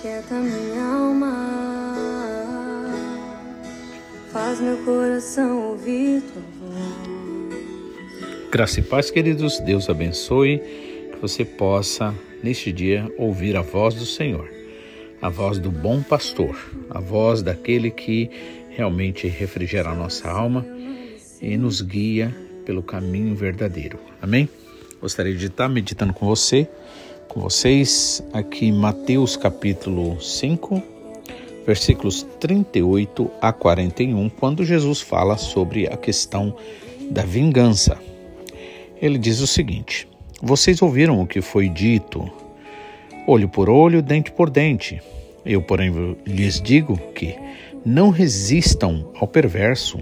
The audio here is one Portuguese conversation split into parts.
Quieta minha alma, faz meu coração ouvir tua voz. Graça e paz, queridos, Deus abençoe, que você possa, neste dia, ouvir a voz do Senhor, a voz do bom pastor, a voz daquele que realmente refrigera a nossa alma e nos guia pelo caminho verdadeiro. Amém? Gostaria de estar meditando com você com vocês aqui Mateus capítulo 5, versículos 38 a 41, quando Jesus fala sobre a questão da vingança. Ele diz o seguinte: Vocês ouviram o que foi dito, olho por olho, dente por dente. Eu, porém, lhes digo que não resistam ao perverso.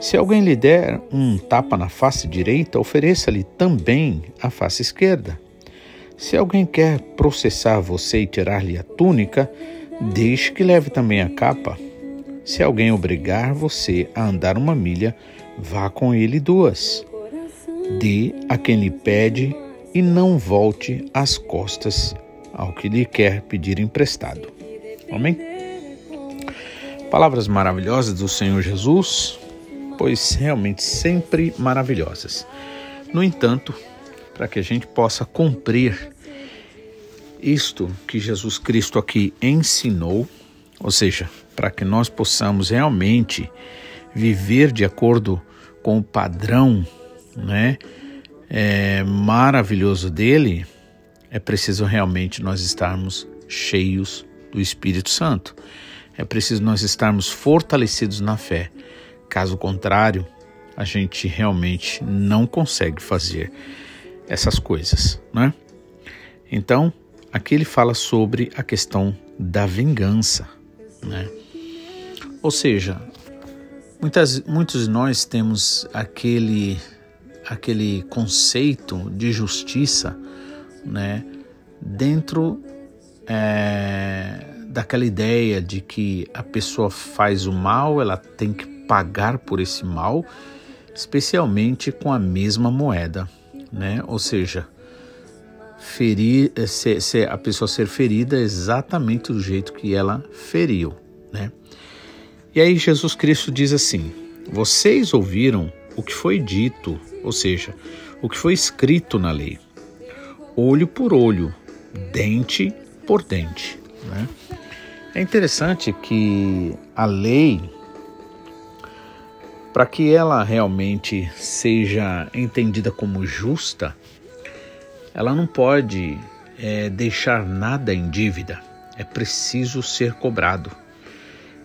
Se alguém lhe der um tapa na face direita, ofereça-lhe também a face esquerda. Se alguém quer processar você e tirar-lhe a túnica, deixe que leve também a capa. Se alguém obrigar você a andar uma milha, vá com ele duas. Dê a quem lhe pede e não volte as costas ao que lhe quer pedir emprestado. Amém? Palavras maravilhosas do Senhor Jesus, pois realmente sempre maravilhosas. No entanto, para que a gente possa cumprir isto que Jesus Cristo aqui ensinou, ou seja, para que nós possamos realmente viver de acordo com o padrão, né, é, maravilhoso dele, é preciso realmente nós estarmos cheios do Espírito Santo. É preciso nós estarmos fortalecidos na fé. Caso contrário, a gente realmente não consegue fazer essas coisas, né? Então, aqui ele fala sobre a questão da vingança, né? Ou seja, muitas, muitos de nós temos aquele, aquele conceito de justiça, né? Dentro é, daquela ideia de que a pessoa faz o mal, ela tem que pagar por esse mal, especialmente com a mesma moeda né? Ou seja, ferir, eh, ser, ser, a pessoa ser ferida exatamente do jeito que ela feriu, né? E aí Jesus Cristo diz assim: Vocês ouviram o que foi dito, ou seja, o que foi escrito na lei, olho por olho, dente por dente, né? É interessante que a lei para que ela realmente seja entendida como justa, ela não pode é, deixar nada em dívida. É preciso ser cobrado.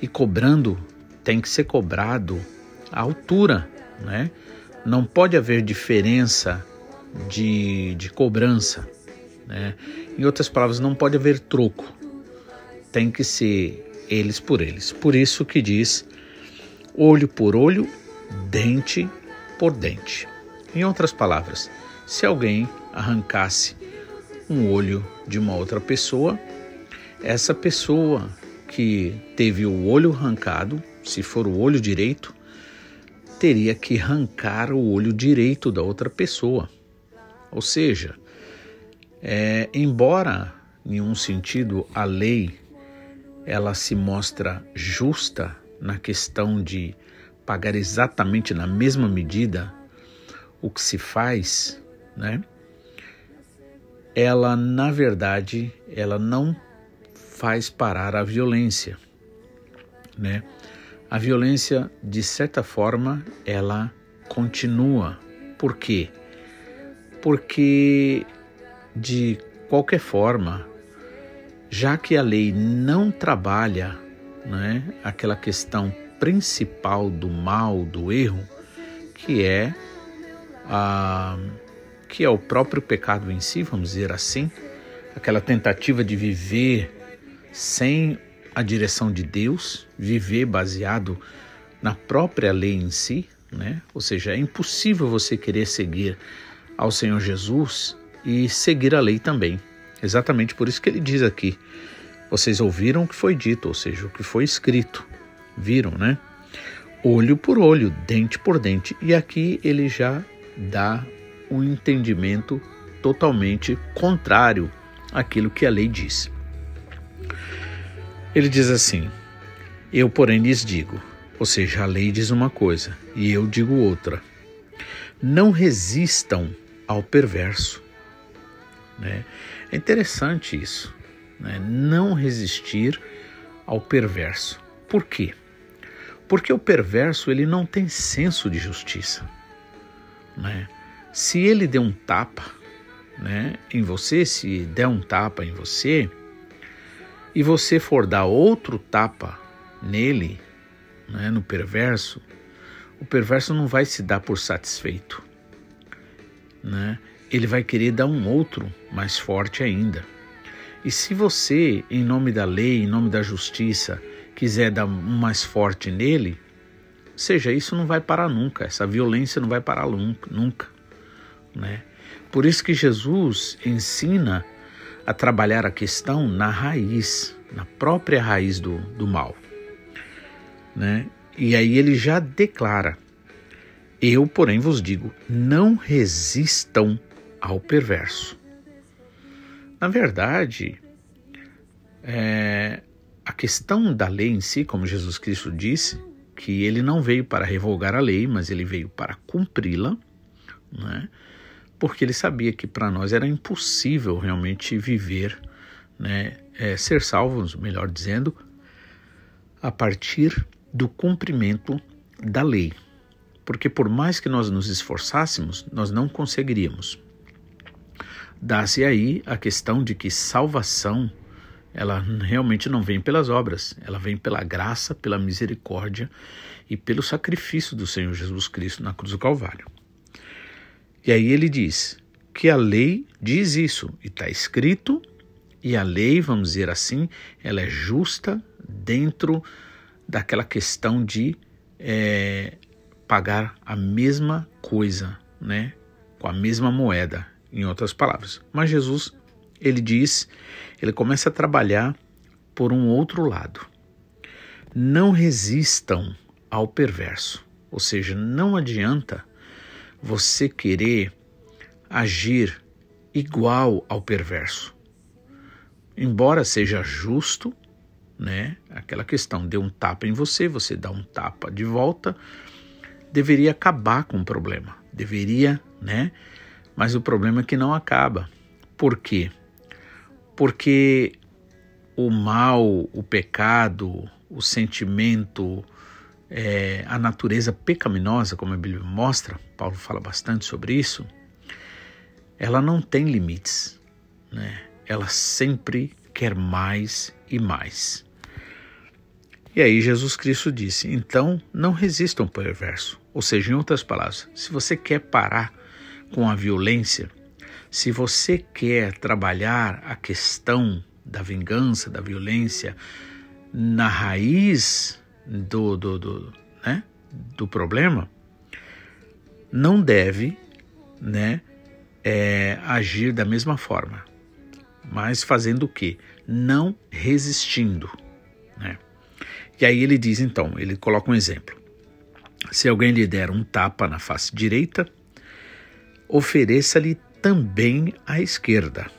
E cobrando, tem que ser cobrado à altura, né? Não pode haver diferença de, de cobrança. Né? Em outras palavras, não pode haver troco. Tem que ser eles por eles. Por isso que diz olho por olho dente por dente. Em outras palavras, se alguém arrancasse um olho de uma outra pessoa, essa pessoa que teve o olho arrancado, se for o olho direito, teria que arrancar o olho direito da outra pessoa. Ou seja, é, embora em um sentido a lei ela se mostra justa na questão de pagar exatamente na mesma medida o que se faz, né? Ela, na verdade, ela não faz parar a violência, né? A violência, de certa forma, ela continua. Por quê? Porque, de qualquer forma, já que a lei não trabalha né, aquela questão principal do mal, do erro, que é a que é o próprio pecado em si, vamos dizer assim, aquela tentativa de viver sem a direção de Deus, viver baseado na própria lei em si, né? Ou seja, é impossível você querer seguir ao Senhor Jesus e seguir a lei também. Exatamente por isso que ele diz aqui: vocês ouviram o que foi dito, ou seja, o que foi escrito. Viram, né? Olho por olho, dente por dente. E aqui ele já dá um entendimento totalmente contrário àquilo que a lei diz. Ele diz assim: Eu, porém, lhes digo, ou seja, a lei diz uma coisa e eu digo outra. Não resistam ao perverso. Né? É interessante isso, né? não resistir ao perverso. Por quê? Porque o perverso ele não tem senso de justiça. Né? Se ele der um tapa né, em você, se der um tapa em você, e você for dar outro tapa nele, né, no perverso, o perverso não vai se dar por satisfeito. Né? Ele vai querer dar um outro mais forte ainda. E se você, em nome da lei, em nome da justiça, quiser dar um mais forte nele, seja, isso não vai parar nunca, essa violência não vai parar nunca. né? Por isso que Jesus ensina a trabalhar a questão na raiz, na própria raiz do, do mal. Né? E aí ele já declara: Eu, porém, vos digo, não resistam ao perverso. Na verdade, é, a questão da lei em si, como Jesus Cristo disse, que ele não veio para revogar a lei, mas ele veio para cumpri-la, né? porque ele sabia que para nós era impossível realmente viver, né, é, ser salvos, melhor dizendo, a partir do cumprimento da lei. Porque por mais que nós nos esforçássemos, nós não conseguiríamos. Dá-se aí a questão de que salvação, ela realmente não vem pelas obras, ela vem pela graça, pela misericórdia e pelo sacrifício do Senhor Jesus Cristo na cruz do Calvário. E aí ele diz que a lei diz isso, e está escrito, e a lei, vamos dizer assim, ela é justa dentro daquela questão de é, pagar a mesma coisa, né? Com a mesma moeda, em outras palavras. Mas Jesus, ele diz, ele começa a trabalhar por um outro lado. Não resistam ao perverso, ou seja, não adianta você querer agir igual ao perverso. Embora seja justo, né? Aquela questão, deu um tapa em você, você dá um tapa de volta, deveria acabar com o problema. Deveria, né? Mas o problema é que não acaba. Por quê? Porque o mal, o pecado, o sentimento, é, a natureza pecaminosa, como a Bíblia mostra, Paulo fala bastante sobre isso, ela não tem limites, né? Ela sempre quer mais e mais. E aí Jesus Cristo disse: então não resistam ao perverso. Ou seja, em outras palavras, se você quer parar com a violência, se você quer trabalhar a questão da vingança, da violência na raiz do, do, do, né, do problema, não deve né, é, agir da mesma forma, mas fazendo o quê? Não resistindo. Né? E aí ele diz então, ele coloca um exemplo. Se alguém lhe der um tapa na face direita, ofereça-lhe também a esquerda.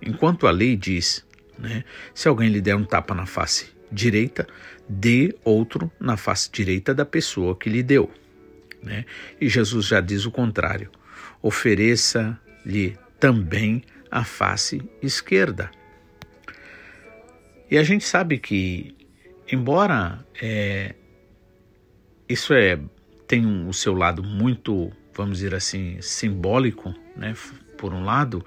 Enquanto a lei diz, né, se alguém lhe der um tapa na face direita, dê outro na face direita da pessoa que lhe deu. Né? E Jesus já diz o contrário: ofereça-lhe também a face esquerda. E a gente sabe que, embora é, isso é, tem o seu lado muito, vamos dizer assim, simbólico, né, por um lado,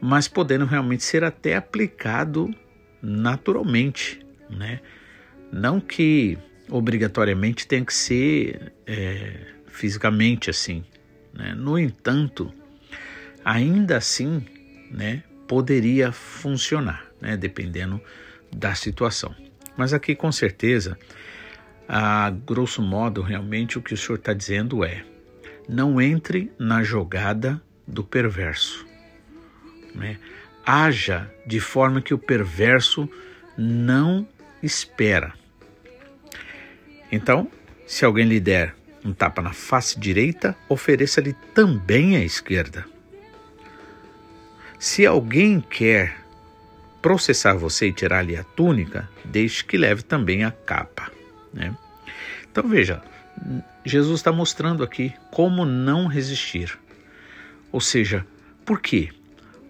mas podendo realmente ser até aplicado naturalmente, né? Não que obrigatoriamente tenha que ser é, fisicamente assim. Né? No entanto, ainda assim, né, poderia funcionar, né, dependendo da situação. Mas aqui, com certeza, a grosso modo, realmente o que o senhor está dizendo é: não entre na jogada do perverso. Né? Haja de forma que o perverso não espera. Então, se alguém lhe der um tapa na face direita, ofereça-lhe também a esquerda. Se alguém quer processar você e tirar-lhe a túnica, deixe que leve também a capa. Né? Então veja, Jesus está mostrando aqui como não resistir. Ou seja, por quê?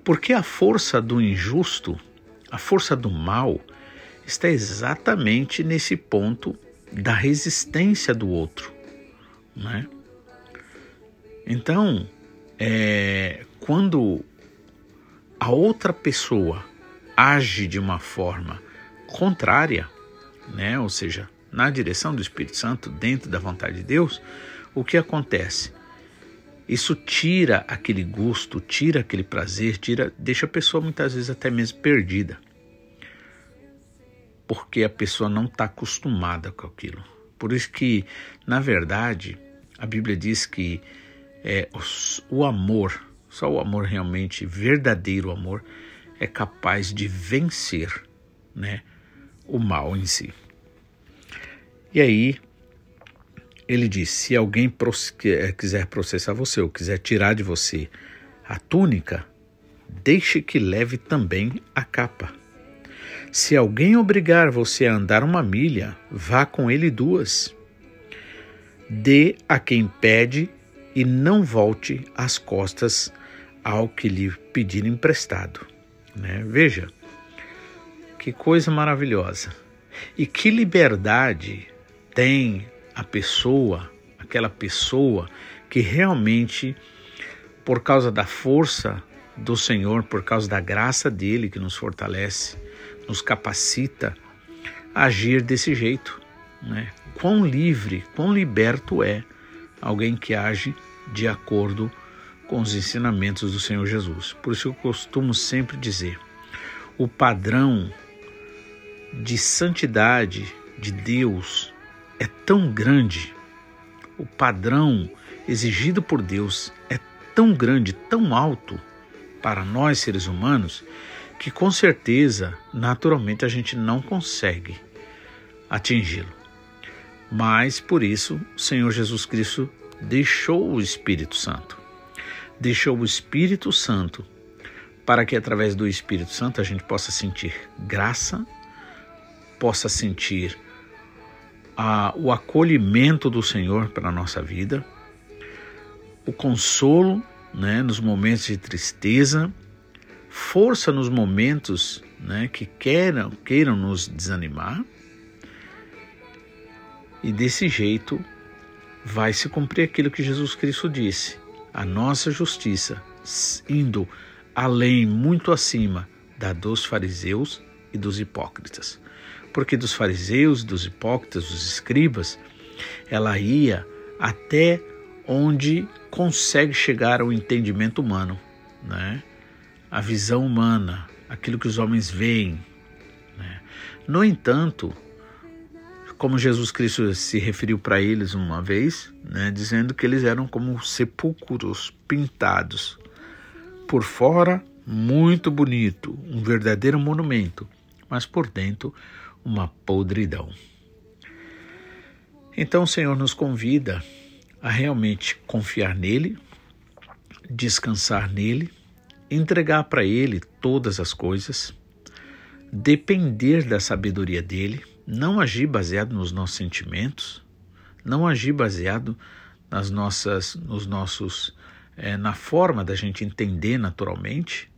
Porque a força do injusto, a força do mal, está exatamente nesse ponto da resistência do outro. Né? Então, é, quando a outra pessoa age de uma forma contrária, né, ou seja, na direção do Espírito Santo, dentro da vontade de Deus, o que acontece? Isso tira aquele gosto, tira aquele prazer, tira, deixa a pessoa muitas vezes até mesmo perdida. Porque a pessoa não está acostumada com aquilo. Por isso que, na verdade, a Bíblia diz que é, o amor, só o amor realmente, verdadeiro amor, é capaz de vencer né, o mal em si. E aí ele diz: se alguém eh, quiser processar você ou quiser tirar de você a túnica, deixe que leve também a capa. Se alguém obrigar você a andar uma milha, vá com ele duas. Dê a quem pede e não volte as costas ao que lhe pedir emprestado. Né? Veja, que coisa maravilhosa. E que liberdade tem a pessoa, aquela pessoa que realmente, por causa da força do Senhor, por causa da graça dele que nos fortalece, nos capacita a agir desse jeito. Né? Quão livre, quão liberto é alguém que age de acordo com os ensinamentos do Senhor Jesus. Por isso eu costumo sempre dizer: o padrão de santidade de Deus é tão grande, o padrão exigido por Deus é tão grande, tão alto para nós seres humanos, que com certeza, naturalmente, a gente não consegue atingi-lo. Mas por isso, o Senhor Jesus Cristo deixou o Espírito Santo. Deixou o Espírito Santo para que através do Espírito Santo a gente possa sentir graça, possa sentir a, o acolhimento do Senhor para a nossa vida, o consolo né, nos momentos de tristeza, força nos momentos né, que queiram, queiram nos desanimar. E desse jeito vai se cumprir aquilo que Jesus Cristo disse: a nossa justiça indo além, muito acima da dos fariseus e dos hipócritas porque dos fariseus, dos hipócritas, dos escribas, ela ia até onde consegue chegar ao entendimento humano, né? a visão humana, aquilo que os homens veem. Né? No entanto, como Jesus Cristo se referiu para eles uma vez, né, dizendo que eles eram como sepulcros pintados. Por fora, muito bonito, um verdadeiro monumento, mas por dentro, uma podridão. Então o Senhor nos convida a realmente confiar nele, descansar nele, entregar para ele todas as coisas, depender da sabedoria dele, não agir baseado nos nossos sentimentos, não agir baseado nas nossas, nos nossos, é, na forma da gente entender naturalmente,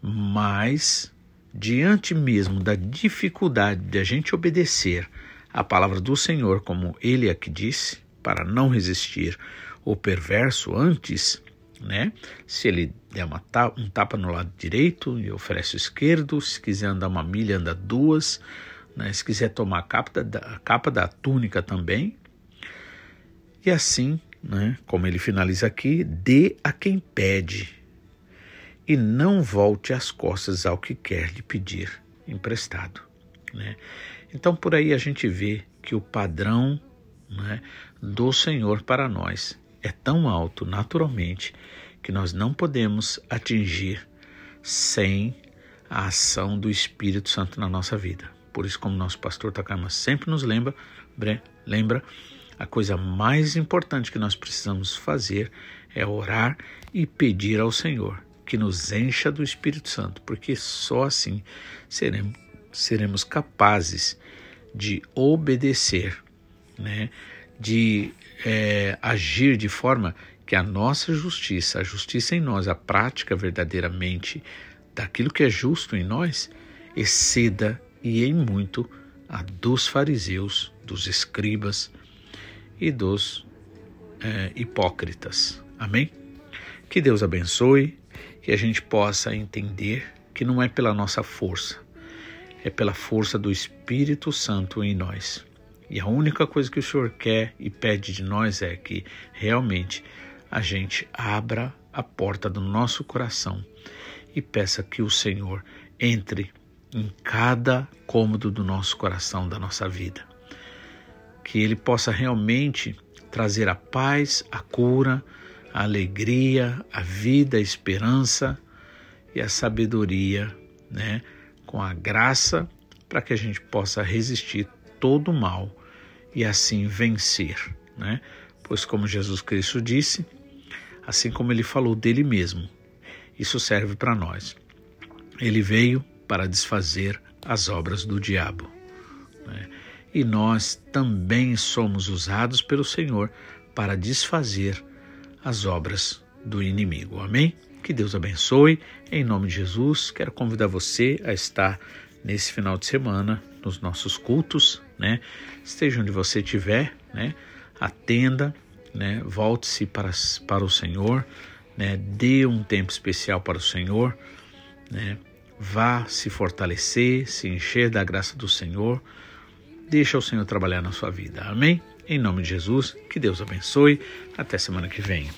mas diante mesmo da dificuldade de a gente obedecer a palavra do Senhor, como ele aqui disse, para não resistir o perverso antes, né? Se ele der uma um tapa no lado direito e oferece o esquerdo, se quiser andar uma milha, anda duas, né? se quiser tomar a capa da, a capa da túnica também. E assim, né? como ele finaliza aqui, dê a quem pede e não volte as costas ao que quer lhe pedir emprestado. Né? Então, por aí a gente vê que o padrão né, do Senhor para nós é tão alto naturalmente que nós não podemos atingir sem a ação do Espírito Santo na nossa vida. Por isso, como nosso pastor Takama sempre nos lembra, lembra, a coisa mais importante que nós precisamos fazer é orar e pedir ao Senhor que nos encha do Espírito Santo, porque só assim seremos, seremos capazes de obedecer, né? de é, agir de forma que a nossa justiça, a justiça em nós, a prática verdadeiramente daquilo que é justo em nós, exceda e em muito a dos fariseus, dos escribas e dos é, hipócritas. Amém? Que Deus abençoe, que a gente possa entender que não é pela nossa força, é pela força do Espírito Santo em nós. E a única coisa que o Senhor quer e pede de nós é que realmente a gente abra a porta do nosso coração e peça que o Senhor entre em cada cômodo do nosso coração, da nossa vida. Que Ele possa realmente trazer a paz, a cura, a alegria, a vida, a esperança e a sabedoria, né? Com a graça para que a gente possa resistir todo o mal e assim vencer, né? Pois como Jesus Cristo disse, assim como ele falou dele mesmo, isso serve para nós. Ele veio para desfazer as obras do diabo. Né? E nós também somos usados pelo Senhor para desfazer as obras do inimigo. Amém? Que Deus abençoe. Em nome de Jesus, quero convidar você a estar nesse final de semana nos nossos cultos, né? Esteja onde você estiver, né? Atenda, né? Volte-se para, para o Senhor, né? Dê um tempo especial para o Senhor, né? Vá se fortalecer, se encher da graça do Senhor. Deixa o Senhor trabalhar na sua vida. Amém? Em nome de Jesus, que Deus abençoe. Até semana que vem.